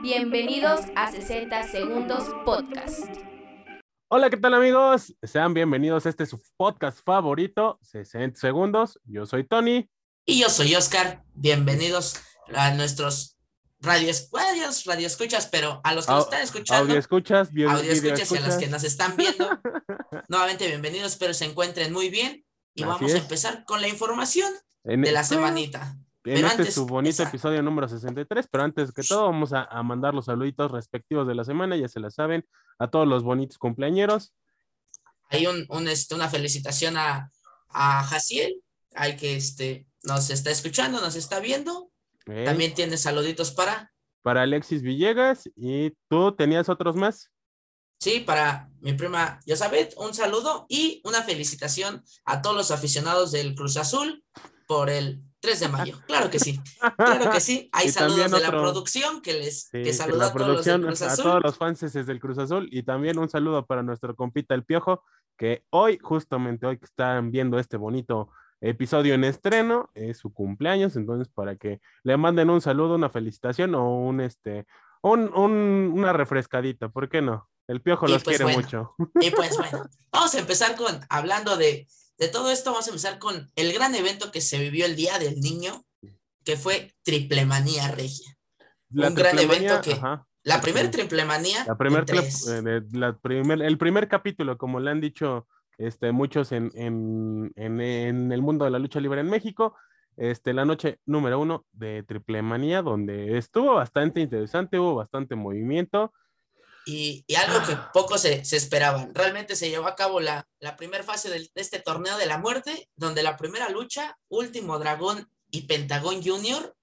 Bienvenidos a 60 Segundos Podcast. Hola, ¿qué tal amigos? Sean bienvenidos a este su podcast favorito, 60 Segundos. Yo soy Tony. Y yo soy Oscar. Bienvenidos a nuestros radios, radios, radio escuchas, pero a los que nos están escuchando. Audio escuchas, audio escuchas y a los que nos están viendo. nuevamente bienvenidos, espero se encuentren muy bien. Y vamos a empezar con la información de la semanita en este su bonito episodio número 63, pero antes que todo vamos a, mandar los saluditos respectivos de la semana, ya se la saben, a todos los bonitos cumpleañeros. Hay un, este, una felicitación a, a Jaciel, hay que este, nos está escuchando, nos está viendo. También tiene saluditos para... Para Alexis Villegas, ¿y tú tenías otros más? Sí, para mi prima Yosabet, un saludo y una felicitación a todos los aficionados del Cruz Azul por el 3 de mayo, claro que sí, claro que sí. Hay saludos de la producción que les que saluda a todos los del Cruz Azul. A todos los fans desde el Cruz Azul y también un saludo para nuestro compita El Piojo, que hoy, justamente hoy que están viendo este bonito episodio en estreno, es su cumpleaños, entonces para que le manden un saludo, una felicitación o un este, un, una refrescadita, ¿por qué no? El Piojo los pues quiere mucho. Y pues bueno, vamos a empezar con hablando de de todo esto vamos a empezar con el gran evento que se vivió el Día del Niño, que fue Triplemanía Regia. un gran evento que... La primera triplemanía. La primer, eh, la primer, el primer capítulo, como le han dicho este, muchos en, en, en, el mundo de la lucha libre en México, este, la noche número uno de Triplemanía, donde estuvo bastante interesante, hubo bastante movimiento y, algo que ah. pocos se, se, esperaban. Realmente se llevó a cabo la, la primera fase de este torneo de la muerte, donde la primera lucha, Último Dragón y Pentagón Junior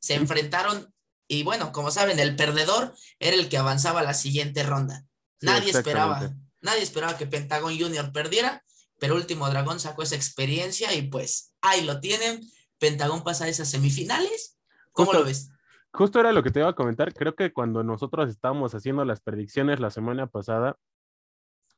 se enfrentaron y bueno, como saben, el perdedor era el que avanzaba a la siguiente ronda. Nadie esperaba, nadie esperaba que Pentagón Junior perdiera, pero Último Dragón sacó esa experiencia y pues ahí lo tienen. Pentagón pasa a esas semifinales. ¿Cómo lo ves? Justo era lo que te iba a comentar. Creo que cuando nosotros estábamos haciendo las predicciones la semana pasada,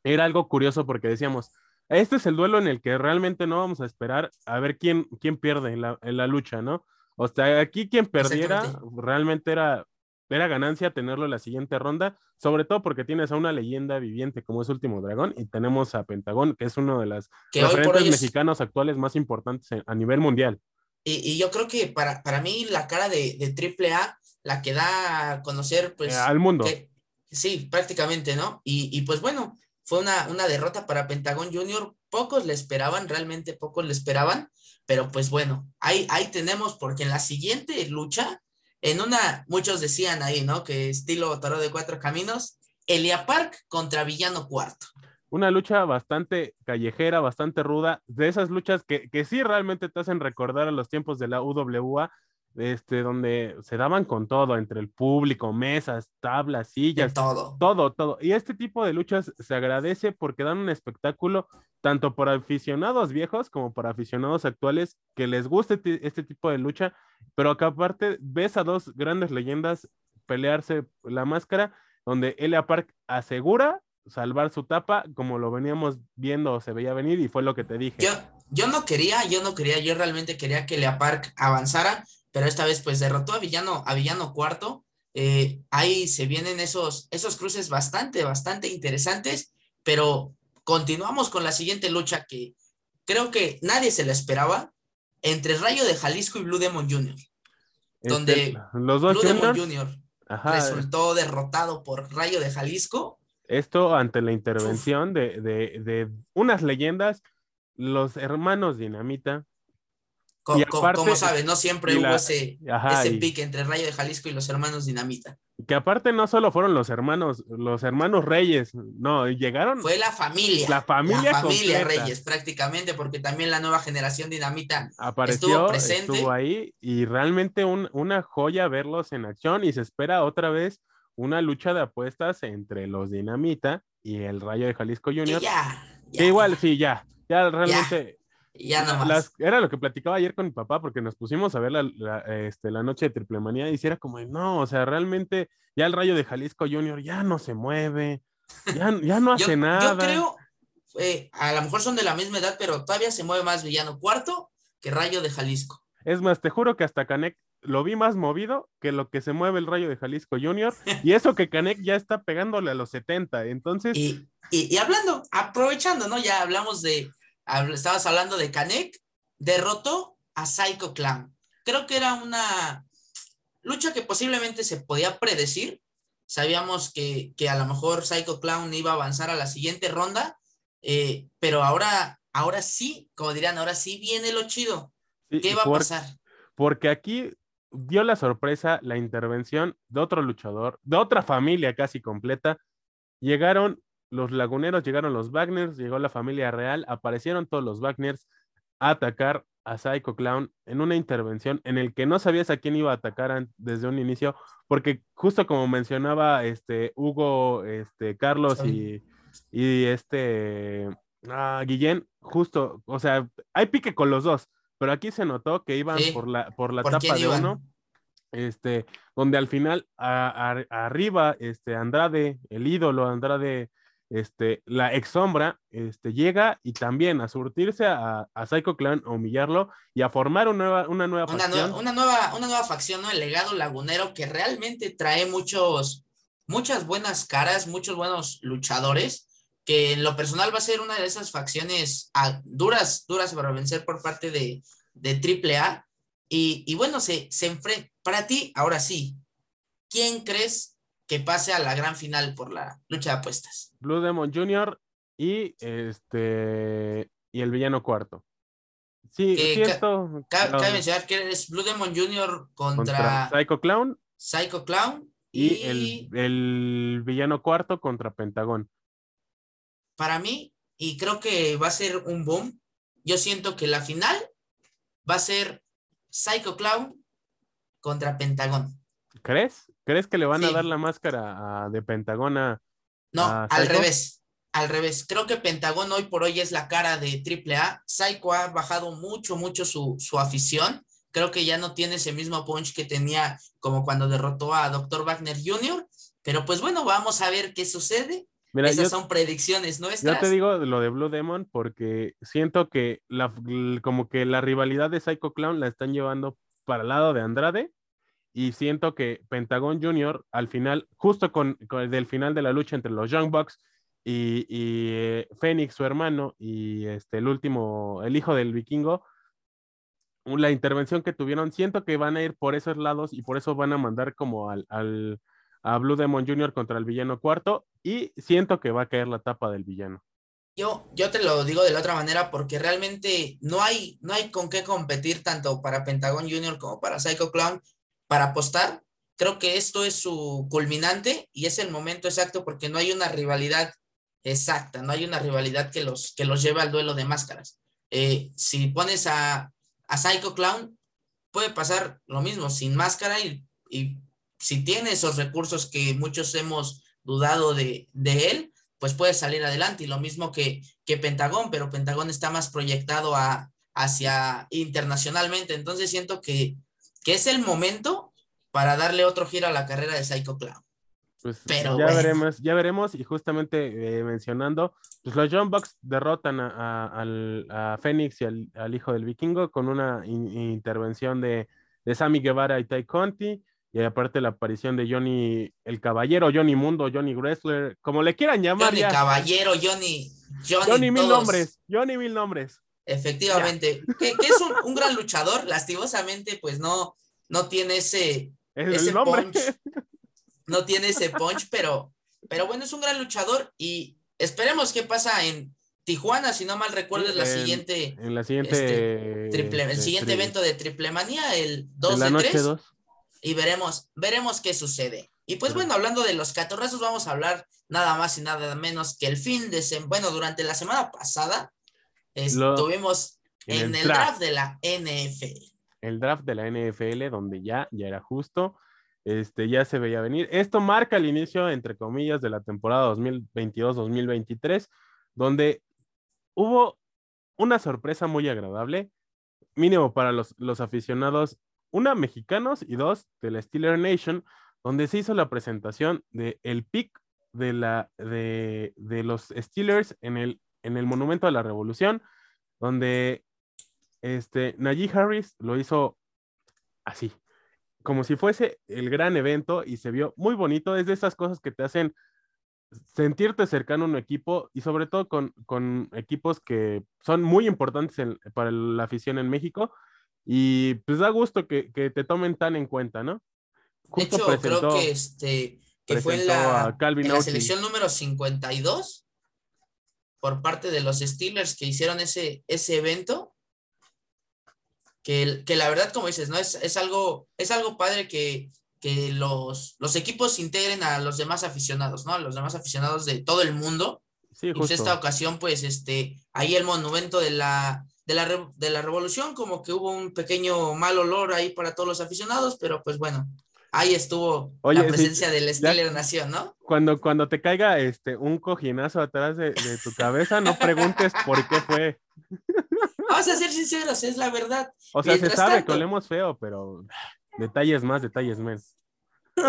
era algo curioso porque decíamos, este es el duelo en el que realmente no vamos a esperar a ver quién, quién pierde en la, en la lucha, ¿no? O sea, aquí quien perdiera realmente era, era ganancia tenerlo en la siguiente ronda, sobre todo porque tienes a una leyenda viviente como es Último Dragón y tenemos a Pentagón, que es uno de los referentes mexicanos actuales más importantes a nivel mundial. Y, yo creo que para, para mí la cara de, de AAA, la que da a conocer, pues... Eh, al mundo. sí, prácticamente, ¿no? Y, y, pues bueno, fue una, una derrota para Pentagón Junior. Pocos le esperaban, realmente pocos le esperaban, pero pues bueno, ahí, ahí tenemos, porque en la siguiente lucha, en una, muchos decían ahí, ¿no? Que estilo Toro de Cuatro Caminos, Elia Park contra Villano Cuarto una lucha bastante callejera, bastante ruda, de esas luchas que, que sí realmente te hacen recordar a los tiempos de la UWA, este, donde se daban con todo, entre el público, mesas, tablas, sillas, todo. todo, todo. Y este tipo de luchas se agradece porque dan un espectáculo tanto para aficionados viejos como para aficionados actuales que les guste este tipo de lucha, pero que aparte ves a dos grandes leyendas pelearse la máscara, donde Elia Park asegura salvar su tapa, como lo veníamos viendo, se veía venir y fue lo que te dije. Yo, yo no quería, yo no quería, yo realmente quería que Lea Park avanzara, pero esta vez pues derrotó a Villano, a Villano cuarto. Eh, ahí se vienen esos, esos cruces bastante, bastante interesantes, pero continuamos con la siguiente lucha que creo que nadie se la esperaba entre Rayo de Jalisco y Blue Demon Jr. Este, donde los dos Blue Demon Jr. resultó derrotado por Rayo de Jalisco esto ante la intervención de, de, de, unas leyendas, los hermanos Dinamita. Como, sabes, no siempre hubo ese, ese pique entre Rayo de Jalisco y los hermanos Dinamita. Que aparte no solo fueron los hermanos, los hermanos Reyes, no, llegaron. Fue la familia. La familia. La familia Reyes, prácticamente, porque también la nueva generación Dinamita Apareció, estuvo presente. Estuvo ahí y realmente un, una joya verlos en acción y se espera otra vez una lucha de apuestas entre los Dinamita y el Rayo de Jalisco Junior. Ya, que igual, sí, ya, ya realmente. Ya, ya más. era lo que platicaba ayer con mi papá, porque nos pusimos a ver la, este, la noche de triple manía y era como, no, o sea, realmente ya el Rayo de Jalisco Junior ya no se mueve, ya, ya no hace nada. Yo creo, eh, a lo mejor son de la misma edad, pero todavía se mueve más Villano Cuarto que Rayo de Jalisco. Es más, te juro que hasta Canek lo vi más movido que lo que se mueve el Rayo de Jalisco Junior. Y eso que Canek ya está pegándole a los 70. Entonces. Y, y, hablando, aprovechando, ¿no? Ya hablamos de. Estabas hablando de Canek, derrotó a Psycho Clown. Creo que era una lucha que posiblemente se podía predecir. Sabíamos que, que a lo mejor Psycho Clown iba a avanzar a la siguiente ronda, eh, pero ahora, ahora sí, como dirían, ahora sí viene lo chido. ¿Qué va a pasar? Porque aquí dio la sorpresa la intervención de otro luchador, de otra familia casi completa. Llegaron los laguneros, llegaron los Wagners, llegó la familia real, aparecieron todos los Wagners a atacar a Psycho Clown en una intervención en el que no sabías a quién iba a atacar desde un inicio, porque justo como mencionaba este Hugo, este Carlos y, y, este ah, Guillén, justo, o sea, hay pique con los dos, pero aquí se notó que iban por la, por la tapa de uno, este, donde al final arriba, este, Andrade, el ídolo Andrade, este, la ex sombra, este, llega y también a surtirse a, a Psycho Clan, a humillarlo y a formar una nueva, una nueva facción. una, nueva, una nueva facción, ¿no? El legado lagunero que realmente trae muchos, muchas buenas caras, muchos buenos luchadores que en lo personal va a ser una de esas facciones ah, duras, duras para vencer por parte de, de AAA. Y, y bueno, se, se enfrenta. Para ti, ahora sí, ¿quién crees que pase a la gran final por la lucha de apuestas? Blue Demon Jr. y este y el villano cuarto. Sí, cierto. Cabe, mencionar que es Blue Demon Jr. contra, Psycho Clown. Psycho Clown. Y, el, el, villano cuarto contra Pentagón para mí, y creo que va a ser un boom, yo siento que la final va a ser Psycho Clown contra Pentagón. ¿Crees? ¿Crees que le van a dar la máscara de Pentagón a... No, al revés. Al revés. Creo que Pentagón hoy por hoy es la cara de AAA. Psycho ha bajado mucho, mucho su, su afición. Creo que ya no tiene ese mismo punch que tenía como cuando derrotó a Dr. Wagner Jr. Pero pues bueno, vamos a ver qué sucede. Esas son predicciones nuestras. Yo te digo lo de Blue Demon porque siento que la, como que la rivalidad de Psycho Clown la están llevando para el lado de Andrade y siento que Pentagon Jr. al final, justo con, el final de la lucha entre los Young Bucks y, y eh, Fénix, su hermano, y este, el último, el hijo del vikingo, la intervención que tuvieron, siento que van a ir por esos lados y por eso van a mandar como al a Blue Demon Jr. contra el villano cuarto y siento que va a caer la tapa del villano. Yo, yo te lo digo de la otra manera porque realmente no hay, no hay con qué competir tanto para Pentagon Jr. como para Psycho Clown para apostar. Creo que esto es su culminante y es el momento exacto porque no hay una rivalidad exacta, no hay una rivalidad que los, que los lleve al duelo de máscaras. Eh, si pones a, a Psycho Clown, puede pasar lo mismo, sin máscara y, y si tiene esos recursos que muchos hemos dudado de, él, pues puede salir adelante. Y lo mismo que, que Pentagón, pero Pentagón está más proyectado a, hacia internacionalmente. Entonces siento que, que es el momento para darle otro giro a la carrera de Psycho Clown. Pues Pero ya veremos, ya veremos, y justamente eh, mencionando, pues los John Bucks derrotan a, a, Fénix y al, hijo del vikingo con una intervención de, de Sammy Guevara y Ty Conti. Y aparte la aparición de Johnny el Caballero, Johnny Mundo, Johnny Wrestler, como le quieran llamar. Johnny Caballero, Johnny. Johnny, mil nombres, Johnny mil nombres. Efectivamente, que, es un, gran luchador, lastimosamente, pues no, no tiene ese, ese punch. No tiene ese punch, pero, pero bueno, es un gran luchador y esperemos qué pasa en Tijuana, si no mal recuerdo, es la siguiente. En la siguiente. Este, triple, el este, siguiente evento de Triple Manía, el 2 de, 3 y veremos, veremos qué sucede. Y pues bueno, hablando de los catorrazos, vamos a hablar nada más y nada menos que el fin de semana, bueno, durante la semana pasada estuvimos en, el, draft. de la NFL. El draft de la NFL, donde ya, ya era justo, este, ya se veía venir. Esto marca el inicio, entre comillas, de la temporada 2022-2023, donde hubo una sorpresa muy agradable, mínimo para los, los aficionados una mexicanos y dos de la Steeler Nation, donde se hizo la presentación de el pick de, la, de, los Steelers en el, en el Monumento a la Revolución, donde este, Najee Harris lo hizo así, como si fuese el gran evento y se vio muy bonito. Es de esas cosas que te hacen sentirte cercano a un equipo y sobre todo con, con equipos que son muy importantes para la afición en México y pues da gusto que, que te tomen tan en cuenta, ¿no? de hecho, creo que, este, que fue en la, en la selección número 52 por parte de los Steelers que hicieron ese, ese evento. Que, que la verdad, como dices, ¿no? Es, es, algo, es algo padre que, que los, los equipos integren a los demás aficionados, ¿no? A los demás aficionados de todo el mundo. Sí, y pues esta ocasión, pues, este, ahí el monumento de la, de la, de la revolución, como que hubo un pequeño mal olor ahí para todos los aficionados, pero pues bueno, ahí estuvo la presencia del Steeler Nación, ¿no? Cuando, cuando te caiga este, un cojinazo atrás de, de tu cabeza, no preguntes por qué fue. Vamos a ser sinceros, es la verdad. O sea, se sabe que olemos feo, pero Detalles más, detalles menos.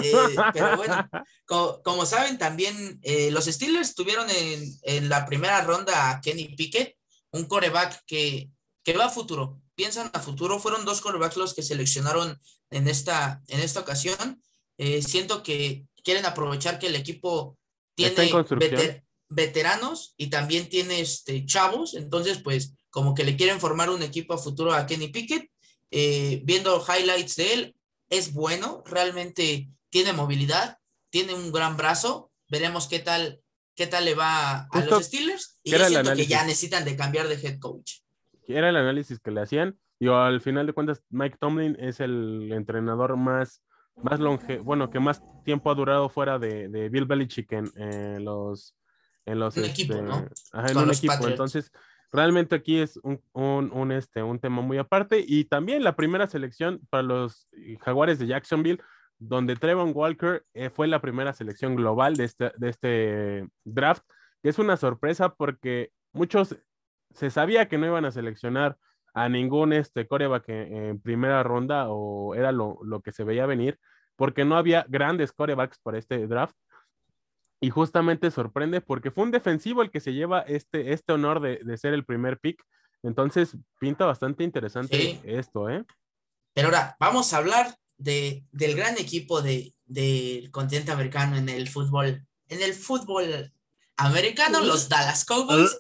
Eh, pero bueno, como, saben, también eh, los Steelers tuvieron en, la primera ronda a Kenny Pickett, un coreback que, que va a futuro. Piensan a futuro. Fueron dos corebacks los que seleccionaron en esta, en esta ocasión. Eh, siento que quieren aprovechar que el equipo tiene veteranos y también tiene este, chavos. Entonces, pues, como que le quieren formar un equipo a futuro a Kenny Pickett eh, viendo highlights de él, es bueno, realmente tiene movilidad, tiene un gran brazo, veremos qué tal, qué tal le va a los Steelers y yo siento que ya necesitan de cambiar de head coach. Era el análisis que le hacían y al final de cuentas Mike Tomlin es el entrenador más más longe, bueno, que más tiempo ha durado fuera de, de Bill Belichick en, los en los equipo, este, ¿no? en un equipo. Entonces, Realmente aquí es un, este, un tema muy aparte. Y también la primera selección para los Jaguares de Jacksonville, donde Trevon Walker eh, fue la primera selección global de este, de este draft, que es una sorpresa porque muchos se sabía que no iban a seleccionar a ningún este coreback en, primera ronda o era lo, lo, que se veía venir, porque no había grandes corebacks para este draft. Y justamente sorprende porque fue un defensivo el que se lleva este, este honor de, ser el primer pick. Entonces pinta bastante interesante esto, ¿eh? Pero ahora vamos a hablar de, del gran equipo de, del continente americano en el fútbol. En el fútbol americano, los Dallas Cowboys,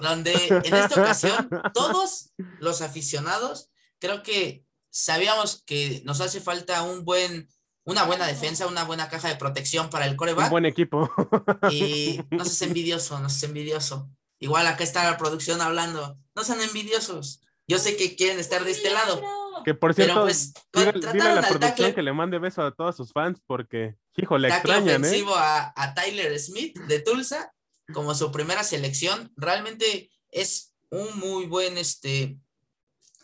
donde en esta ocasión todos los aficionados, creo que sabíamos que nos hace falta un buen una buena defensa, una buena caja de protección para el coreback. Un buen equipo. Y no seas envidioso, no seas envidioso. Igual acá está la producción hablando. No sean envidiosos. Yo sé que quieren estar de este lado. Que por cierto, pues, dile, a la producción que le mande beso a todos sus fans porque, hijo, le extrañan, ¿eh? ofensivo a, a Tyler Smith de Tulsa como su primera selección. Realmente es un muy buen este,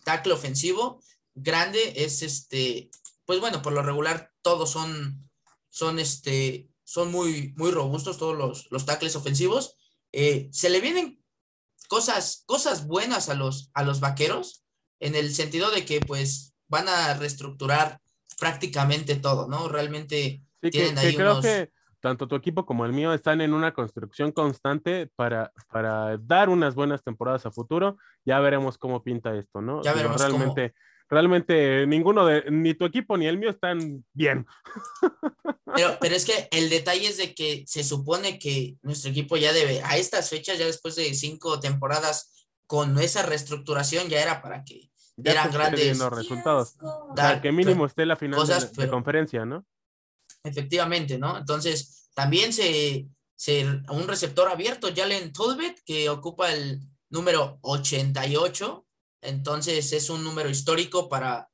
tackle ofensivo. Grande, es este, pues bueno, por lo regular todos son, son, este, son muy, muy robustos, todos los, los tackles ofensivos. Eh, se le vienen cosas, cosas buenas a los, a los vaqueros, en el sentido de que pues van a reestructurar prácticamente todo, ¿no? Realmente tienen ahí creo que tanto tu equipo como el mío están en una construcción constante para, para dar unas buenas temporadas a futuro. Ya veremos cómo pinta esto, ¿no? Ya veremos realmente realmente ninguno de, ni tu equipo ni el mío están bien. Pero, pero es que el detalle es de que se supone que nuestro equipo ya debe, a estas fechas, ya después de cinco temporadas, con esa reestructuración, ya era para que ya eran grandes resultados. que mínimo esté la final de, conferencia, ¿no? Efectivamente, ¿no? Entonces, también se, se un receptor abierto, Jalen Tolbert, que ocupa el número 88 entonces es un número histórico para,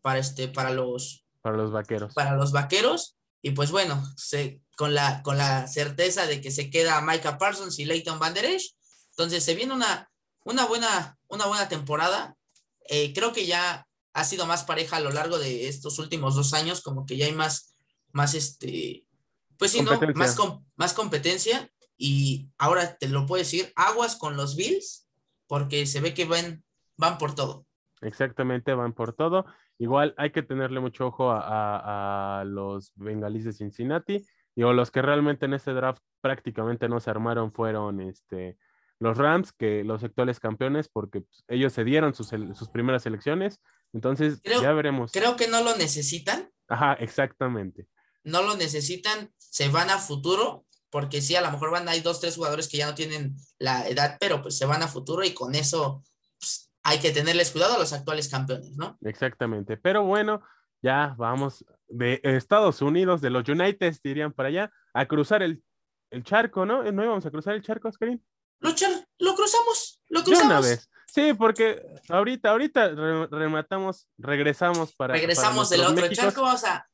para, este, para, los, para los vaqueros. Para los vaqueros. Y pues bueno, se, con, la, con la certeza de que se queda Micah Parsons y Leighton Van Der Esch, entonces se viene una, una, buena, una buena temporada. Eh, creo que ya ha sido más pareja a lo largo de estos últimos dos años, como que ya hay más, más este, pues sí, ¿no? Más, más competencia. Y ahora te lo puedo decir, aguas con los Bills, porque se ve que van, van por todo. Exactamente, van por todo. Igual hay que tenerle mucho ojo a, los bengalíes de Cincinnati. o los que realmente en este draft prácticamente no se armaron fueron este, los Rams, que los actuales campeones, porque pues, ellos se dieron sus, primeras elecciones. Entonces, ya veremos. Creo que no lo necesitan, Ajá, exactamente. No lo necesitan, se van a futuro, porque sí, a lo mejor van, hay dos, tres jugadores que ya no tienen la edad, pero pues se van a futuro y con eso pues, hay que tenerles cuidado a los actuales campeones, ¿no? Exactamente. Pero bueno, ya vamos de Estados Unidos, de los United, dirían para allá, a cruzar el, el charco, ¿no? ¿No íbamos a cruzar el charco, Oscarín? Lo, lo cruzamos, lo De una cruzamos. vez. Sí, porque ahorita, ahorita re- rematamos, regresamos para. Regresamos para del otro charco, vamos a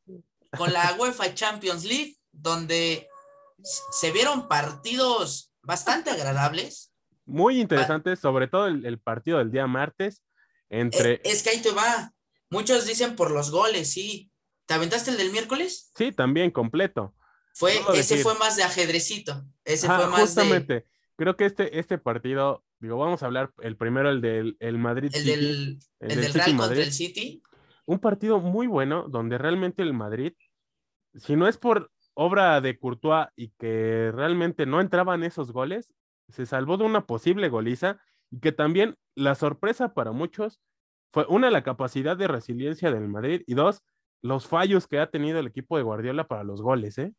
con la UEFA Champions League, donde se vieron partidos bastante agradables. Muy interesante, sobre todo el, el partido del día martes entre. Eh, es que ahí te va. Muchos dicen por los goles, sí. ¿Te aventaste el del miércoles? Sí, también completo. Fue, Puedo ese decir. fue más de ajedrecito. Ese Ajá, fue más de, justamente. Creo que este, este partido, digo, vamos a hablar el primero, el del el Madrid el City, del, el el del Real contra Madrid. el City. un partido muy bueno donde realmente el Madrid, si no es por obra de Courtois y que realmente no entraban esos goles, se salvó de una posible goliza y que también la sorpresa para muchos fue una la capacidad de resiliencia del Madrid y dos los fallos que ha tenido el equipo de Guardiola para los goles, ¿eh?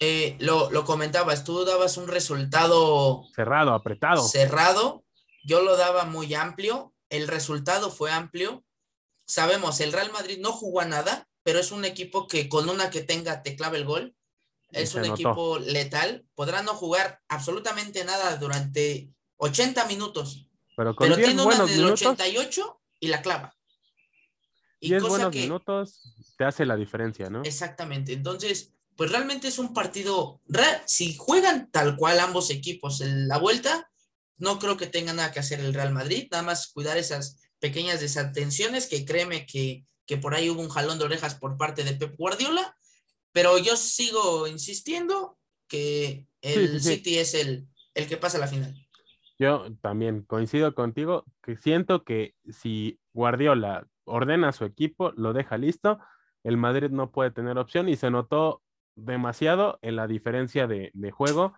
Eh, lo, lo comentabas, tú dabas un resultado Cerrado, apretado. cerrado, yo lo daba muy amplio, el resultado fue amplio. Sabemos, el Real Madrid no jugó a nada, pero es un equipo que con una que tenga te clava el gol. Y Es un notó. equipo letal, podrá no jugar absolutamente nada durante 80 minutos, Pero con pero 10 tiene una del minutos, 88 y la clava. Y 10 cosa buenos que, minutos te hace la diferencia, ¿no? Exactamente. Entonces, pues realmente es un partido. Si juegan tal cual ambos equipos en la vuelta, no creo que tenga nada que hacer el Real Madrid, nada más cuidar esas pequeñas desatenciones que créeme que, que por ahí hubo un jalón de orejas por parte de Pep Guardiola, pero yo sigo insistiendo que el sí, sí. City es el, el que pasa a la final. Yo también coincido contigo que siento que si Guardiola ordena a su equipo, lo deja listo, el Madrid no puede tener opción y se notó demasiado en la diferencia de, de juego,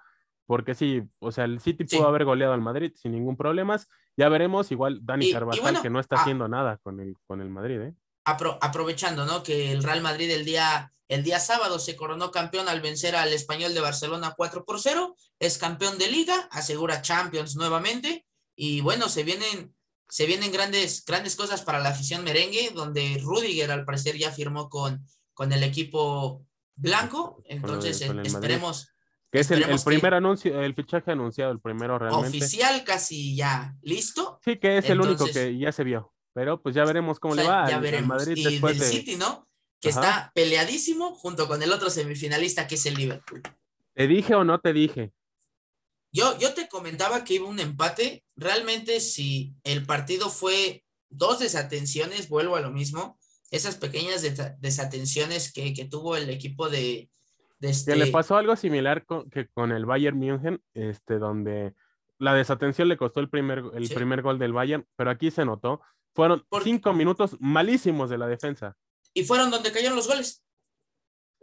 porque sí, o sea, el City Sí. pudo haber goleado al Madrid sin ningún problema. Ya veremos, igual Dani Y- y Carvajal bueno, que no está ah. haciendo nada con el, con el Madrid, ¿eh? Apro- aprovechando, ¿no? Que el Real Madrid el día, el día sábado se coronó campeón al vencer al español de Barcelona 4 por 0, es campeón de liga, asegura Champions nuevamente, y bueno, se vienen, se vienen grandes, grandes cosas para la afición merengue, donde Rudiger al parecer ya firmó con, con el equipo blanco, entonces con el Madrid. esperemos Que es el, el Esperemos que- primer anuncio, el fichaje anunciado, el primero realmente. oficial casi ya listo. Sí, que es el único que ya se vio, pero pues ya veremos cómo O le va ya al- al veremos. Madrid y después del de... City, ¿no? Que Ajá. está peleadísimo junto con el otro semifinalista que es el Liverpool. ¿Te dije o no te dije? Yo, yo te comentaba que iba un empate. Realmente, si el partido fue dos desatenciones, vuelvo a lo mismo. Esas pequeñas desa- desatenciones que, que tuvo el equipo de, de Que este. le pasó algo similar con, que con el Bayern München, este, donde la desatención le costó el primer, el Sí. primer gol del Bayern, pero aquí se notó. Fueron Porque- cinco minutos malísimos de la defensa. Y fueron donde cayeron los goles.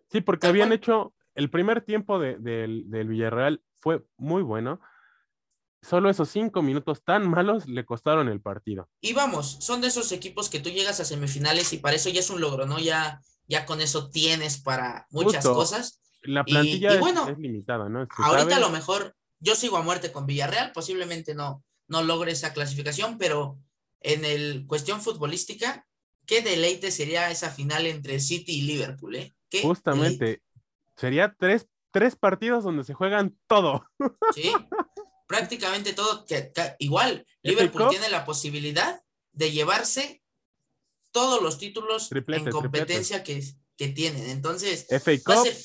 Sí, porque habían cual. hecho el primer tiempo de- del, del Villarreal fue muy bueno. Solo esos cinco minutos tan malos le costaron el partido. Y vamos, son de esos equipos que tú llegas a semifinales y para eso ya es un logro, ¿no? Ya, ya con eso tienes para muchas Justo. cosas. La plantilla y es- bueno, es, limitada, ¿no? Ahorita a lo mejor yo sigo a muerte con Villarreal, posiblemente no, no logre esa clasificación, pero en el cuestión futbolística, qué deleite sería esa final entre City y Liverpool, ¿eh? Qué deleite, Justamente, sería tres, tres partidos donde se juegan todo. ¿sí? Prácticamente todo, que, que- igual, Liverpool tiene la posibilidad de llevarse todos los títulos Triplete, en competencia que, que tienen. Entonces, FA Cup ser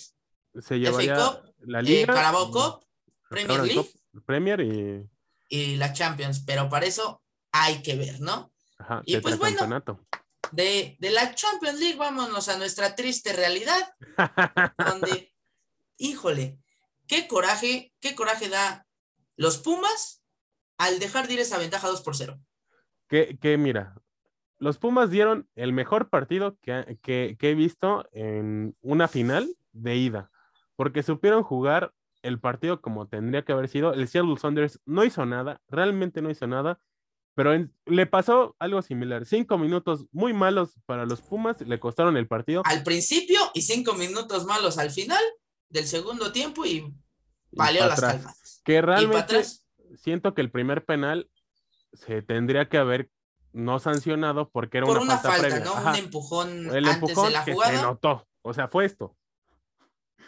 se llevaría Cup, la eh, Liga, Carabao y- Cup, Premier League Cup, Premier y y la Champions, pero para eso hay que ver, ¿no? ajá, Y pues bueno. de, de la Champions League, vámonos a nuestra triste realidad, donde, híjole, qué coraje, qué coraje da los Pumas al dejar de ir esa ventaja 2 por 0. que, que mira, los Pumas dieron el mejor partido que, que- que he visto en una final de ida, porque supieron jugar el partido como tendría que haber sido. El Seattle Saunders no hizo nada, realmente no hizo nada, Pero en- le pasó algo similar. Cinco minutos muy malos para los Pumas, le costaron el partido. Al principio y cinco minutos malos al final del segundo tiempo y y valió las atrás. calmas. Que realmente siento que el primer penal se tendría que haber no sancionado porque era por una, una falta, previa. ¿no? Ajá. Un empujón El antes empujón de la que se jugada. notó. O sea, fue esto.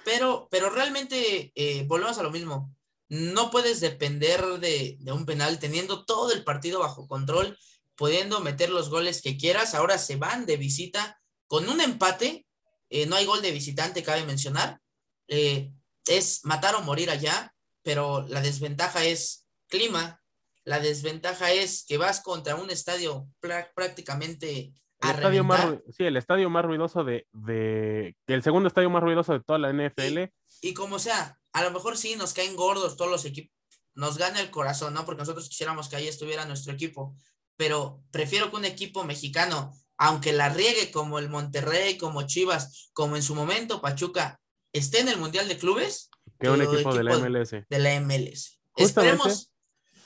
Pero, pero realmente eh, volvemos a lo mismo. No puedes depender de, de un penal teniendo todo el partido bajo control, pudiendo meter los goles que quieras. Ahora se van de visita con un empate. eh, no hay gol de visitante, cabe mencionar. eh, es matar o morir allá, pero la desventaja es clima. La desventaja es que vas contra un estadio prá- prácticamente El estadio más, sí, el estadio más ruidoso de, de, el segundo estadio más ruidoso de toda la NFL. Y como sea, a lo mejor sí nos caen gordos todos los equipos, nos gana el corazón, ¿no? Porque nosotros quisiéramos que ahí estuviera nuestro equipo, pero prefiero que un equipo mexicano, aunque la riegue como el Monterrey, como Chivas, como en su momento Pachuca, esté en el Mundial de Clubes que un equipo de la MLS. de la MLS. Justamente. Esperemos,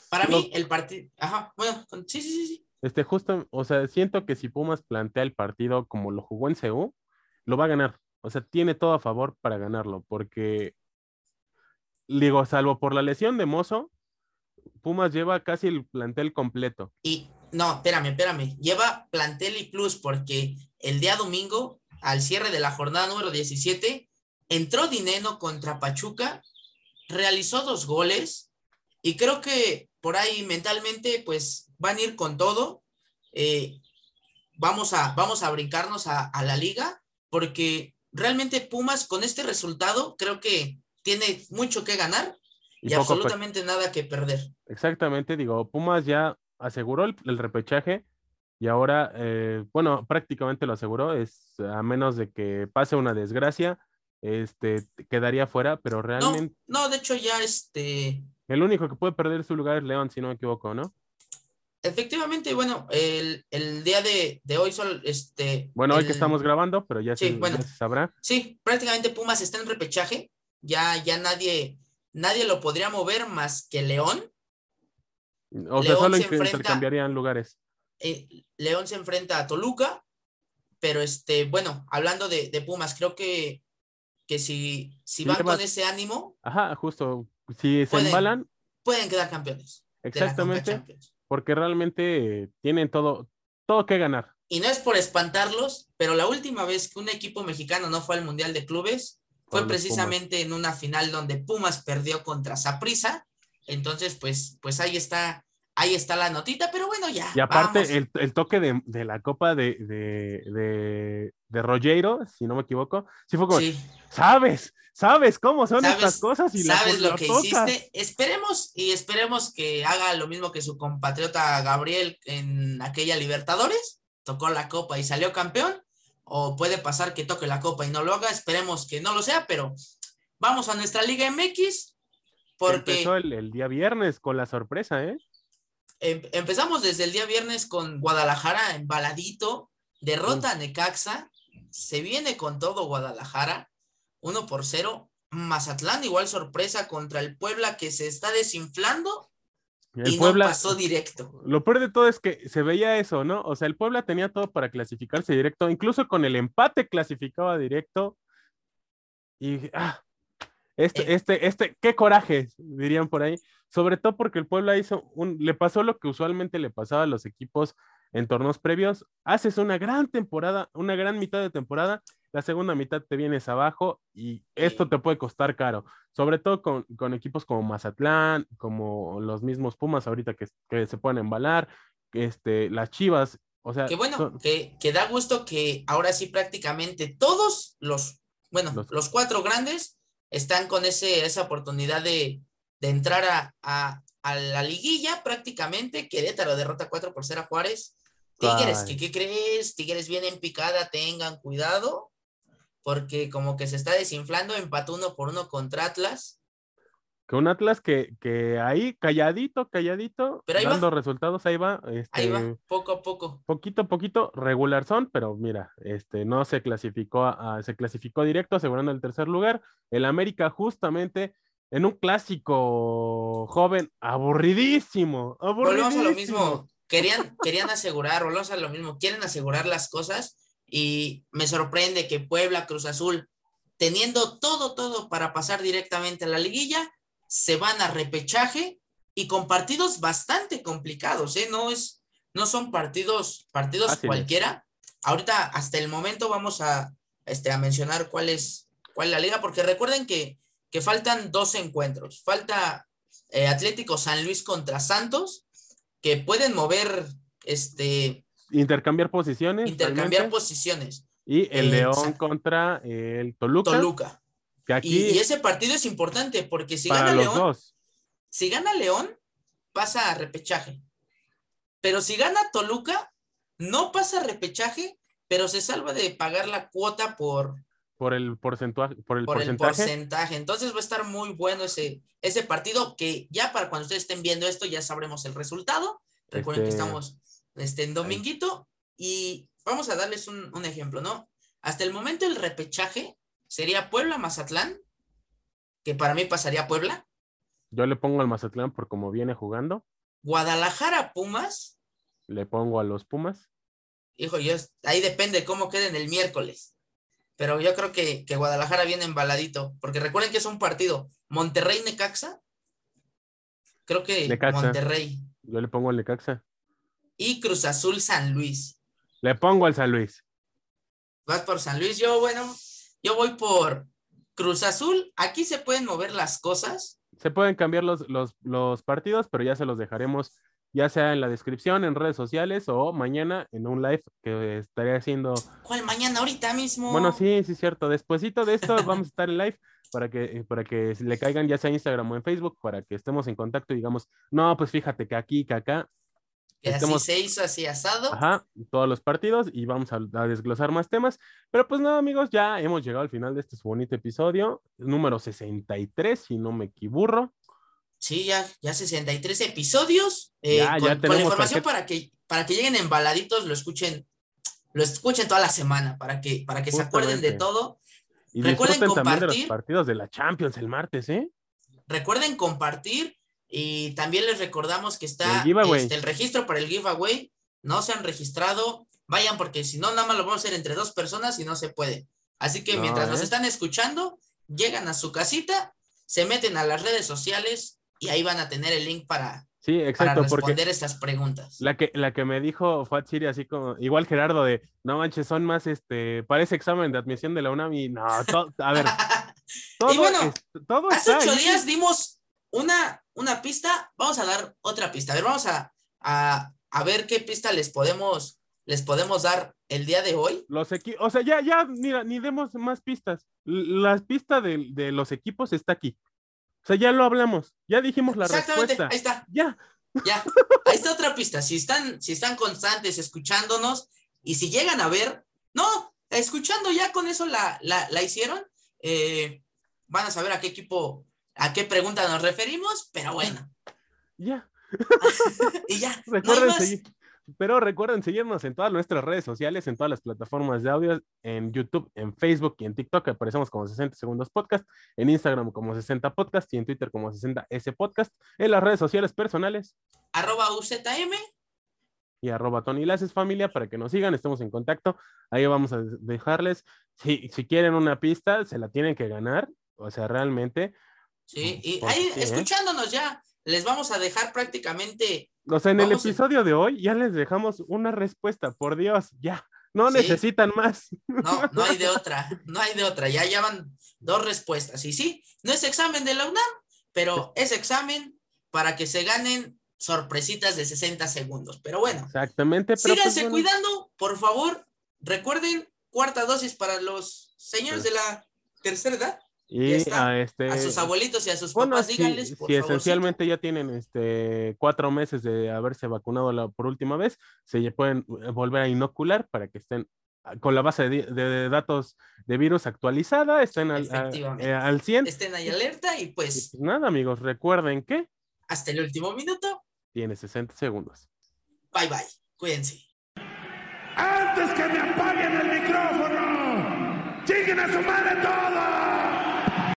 para mí, el partido, ajá, bueno, sí, sí, sí, sí. Este, justo, o sea, siento que si Pumas plantea el partido como lo jugó en CU, lo va a ganar. O sea, tiene todo a favor para ganarlo, porque, digo, salvo por la lesión de Mozo, Pumas lleva casi el plantel completo. Y no, espérame, espérame. Lleva plantel y plus porque el día domingo, al cierre de la jornada número 17, entró Dineno contra Pachuca, realizó dos goles y creo que por ahí mentalmente pues van a ir con todo. Eh, vamos, a, vamos a brincarnos a, a la liga porque realmente Pumas con este resultado creo que tiene mucho que ganar y, poco- absolutamente nada que perder. Exactamente, digo, Pumas ya aseguró el, el repechaje y ahora, eh, bueno, prácticamente lo aseguró, es a menos de que pase una desgracia, este, quedaría fuera, pero No, realmente no, de hecho ya este, el único que puede perder su lugar es León, si no me equivoco, ¿no? efectivamente, bueno, el, el día de, de hoy sol, este. Bueno, hoy que estamos grabando, pero ya, Sí, se, bueno. ya se sabrá. Sí, prácticamente Pumas está en repechaje, ya, ya nadie, nadie lo podría mover más que León. O sea, León solo se enfrenta- intercambiarían lugares. eh, León se enfrenta a Toluca, pero este, bueno, hablando de, de Pumas, creo que, que si, si van con ese ánimo, Ajá, justo. Si se embalan, pueden quedar campeones. exactamente, porque realmente tienen todo, todo que ganar. Y no es por espantarlos, pero la última vez que un equipo mexicano no fue al Mundial de Clubes fue precisamente en una final donde Pumas perdió contra Saprissa. Entonces, pues, pues ahí está, ahí está la notita, pero bueno, ya. Y aparte, el, el toque de, de la copa de, de, de, de Rogero, si no me equivoco, sí fue como, Sí, ¿sabes? ¿Sabes cómo son sabes, estas cosas? Y sabes lo que hiciste. Esperemos y esperemos que haga lo mismo que su compatriota Gabriel en aquella Libertadores. Tocó la copa y salió campeón. O puede pasar que toque la copa y no lo haga. Esperemos que no lo sea, pero vamos a nuestra Liga MX. Porque Empezó el, el día viernes con la sorpresa, ¿eh? Em- empezamos desde el día viernes con Guadalajara embaladito, derrota a Necaxa, se viene con todo Guadalajara, 1 por 0. Mazatlán, igual sorpresa contra el Puebla que se está desinflando El y Puebla, no pasó directo. Lo peor de todo es que se veía eso, ¿no? O sea, el Puebla tenía todo para clasificarse directo, incluso con el empate clasificaba directo. Y ah, este, Eh. este, este, qué coraje, dirían por ahí. Sobre todo porque el Puebla hizo un, le pasó lo que usualmente le pasaba a los equipos en torneos previos. Haces una gran temporada, una gran mitad de temporada, la segunda mitad te vienes abajo y esto te puede costar caro. Sobre todo con, con equipos como Mazatlán, como los mismos Pumas ahorita que, que se pueden embalar, este, las Chivas, o sea, Que bueno, son- que, que da gusto que ahora sí prácticamente todos los, bueno, Los- los, cuatro grandes están con ese, esa oportunidad de, de entrar a, a, a la liguilla prácticamente. Querétaro derrota 4 por 0 a Juárez. Tigres, Ay. ¿qué, ¿qué crees? Tigres viene en picada, tengan cuidado, porque como que se está desinflando, empató uno por uno contra Atlas. Que un Atlas que, que ahí calladito, calladito, Pero ahí va. dando resultados, ahí va, Ahí este, va, poco a poco. poquito a poquito, regular son, pero mira, este, no se clasificó, a- a- se clasificó directo, asegurando el tercer lugar. El América justamente en un clásico joven, aburridísimo, Volvemos a lo aburridísimo. mismo. querían, querían asegurar, o lo mismo, quieren asegurar las cosas y me sorprende que Puebla, Cruz Azul, teniendo todo, todo para pasar directamente a la liguilla, se van a repechaje y con partidos bastante complicados, ¿eh? No es, no son partidos, partidos cualquiera. Ahorita, hasta el momento, vamos a, este, a mencionar cuál es, cuál es la liga, porque recuerden que, que faltan dos encuentros. Falta eh, Atlético San Luis contra Santos, que pueden mover, este... Intercambiar posiciones. Intercambiar posiciones. Y el León contra el Toluca. Toluca. Y, ese partido es importante porque si gana León, si gana León, pasa a repechaje. Pero si gana Toluca, no pasa a repechaje, pero se salva de pagar la cuota por, por el porcentaje. Por el, porcentaje. Entonces va a estar muy bueno ese, ese partido que ya para cuando ustedes estén viendo esto ya sabremos el resultado. Recuerden que este, estamos este, en dominguito y vamos a darles un, un, ejemplo, ¿no? Hasta el momento el repechaje sería Puebla-Mazatlán, que para mí pasaría Puebla. Yo le pongo al Mazatlán por cómo viene jugando. Guadalajara-Pumas. Le pongo a los Pumas. Hijo, yo, ahí depende cómo queden el miércoles. Pero yo creo que, que Guadalajara viene embaladito, porque recuerden que es un partido Monterrey-Necaxa. Creo que Monterrey. Yo le pongo al Necaxa. Y Cruz Azul San Luis. Le pongo al San Luis. Vas por San Luis, yo bueno, yo voy por Cruz Azul. Aquí se pueden mover las cosas. Se pueden cambiar los, los, los partidos, pero ya se los dejaremos ya sea en la descripción, en redes sociales o mañana en un live que estaré haciendo. ¿Cuál mañana? Ahorita mismo. Bueno, sí, sí, cierto. Despuésito de esto vamos a estar en live para que, para que le caigan ya sea en Instagram o en Facebook, para que estemos en contacto y digamos, no, pues fíjate que aquí, que acá. Que así se hizo así asado. Ajá, todos los partidos y vamos a, a, desglosar más temas. Pero pues nada, amigos, ya hemos llegado al final de este bonito episodio, número 63, si no me equivoco. Sí, ya, ya 63 episodios. Eh, con, la información para que, para que lleguen embaladitos, lo escuchen, lo escuchen toda la semana, para que, para que se acuerden de todo. Y Recuerden compartir. De los partidos de la Champions el martes, ¿eh? Recuerden compartir y también les recordamos que está el, este, el registro para el giveaway. No se han registrado, vayan porque si no, nada más lo vamos a hacer entre dos personas y no se puede. Así que mientras nos ¿eh? están escuchando, llegan a su casita, se meten a las redes sociales, y ahí van a tener el link para, sí, exacto, responder estas preguntas. La que, la que me dijo Fat Siri, así como, igual Gerardo, de no manches, son más, este, parece examen de admisión de la UNAM y no, a ver. todo, y bueno, todo hace ocho días dimos una, una pista, vamos a dar otra pista. A ver, vamos a, a, a ver qué pista les podemos, les podemos dar el día de hoy. Los o sea, ya, ya, mira, ni demos más pistas. La pista de, de los equipos está aquí. O sea, ya lo hablamos, ya dijimos la respuesta. Ahí está. Ya. Ya. Ahí está otra pista. Si están, si están constantes escuchándonos y si llegan a ver, no, escuchando ya con eso la, la, hicieron, eh, van a saber a qué equipo, a qué pregunta nos referimos, pero bueno. Ya. y ya. Recuerden, pero recuerden seguirnos en todas nuestras redes sociales, en todas las plataformas de audio, en YouTube, en Facebook y en TikTok, aparecemos como 60 Segundos Podcast, en Instagram como 60 Podcast y en Twitter como 60S Podcast, en las redes sociales personales. Arroba UZM. Y arroba Tony Laces Familia para que nos sigan, estemos en contacto. Ahí vamos a dejarles. Si, si quieren una pista, se la tienen que ganar. O sea, realmente. Sí, y ahí ¿eh? escuchándonos ya, les vamos a dejar prácticamente o sea, en el episodio de hoy ya les dejamos una respuesta, por Dios, ya, no necesitan más. No, no hay de otra, no hay de otra, ya llevan dos respuestas. Y sí, no es examen de la UNAM, pero es examen para que se ganen sorpresitas de 60 segundos. Pero bueno, exactamente. Pero pues, síganse cuidando, por favor. Recuerden, cuarta dosis para los señores pues de la tercera edad. Y a, este, a sus abuelitos y a sus papás, díganles, si esencialmente ya tienen este cuatro meses de haberse vacunado la, por última vez, se pueden eh, volver a inocular para que estén ah, con la base de, datos de virus actualizada, estén al, eh, al 100. Estén ahí alerta y pues, pues... Nada, amigos, recuerden que... Hasta el último minuto. Tiene 60 segundos. Bye, bye. Cuídense. Antes que me apaguen el micrófono, ¡Lleguen a su madre todos!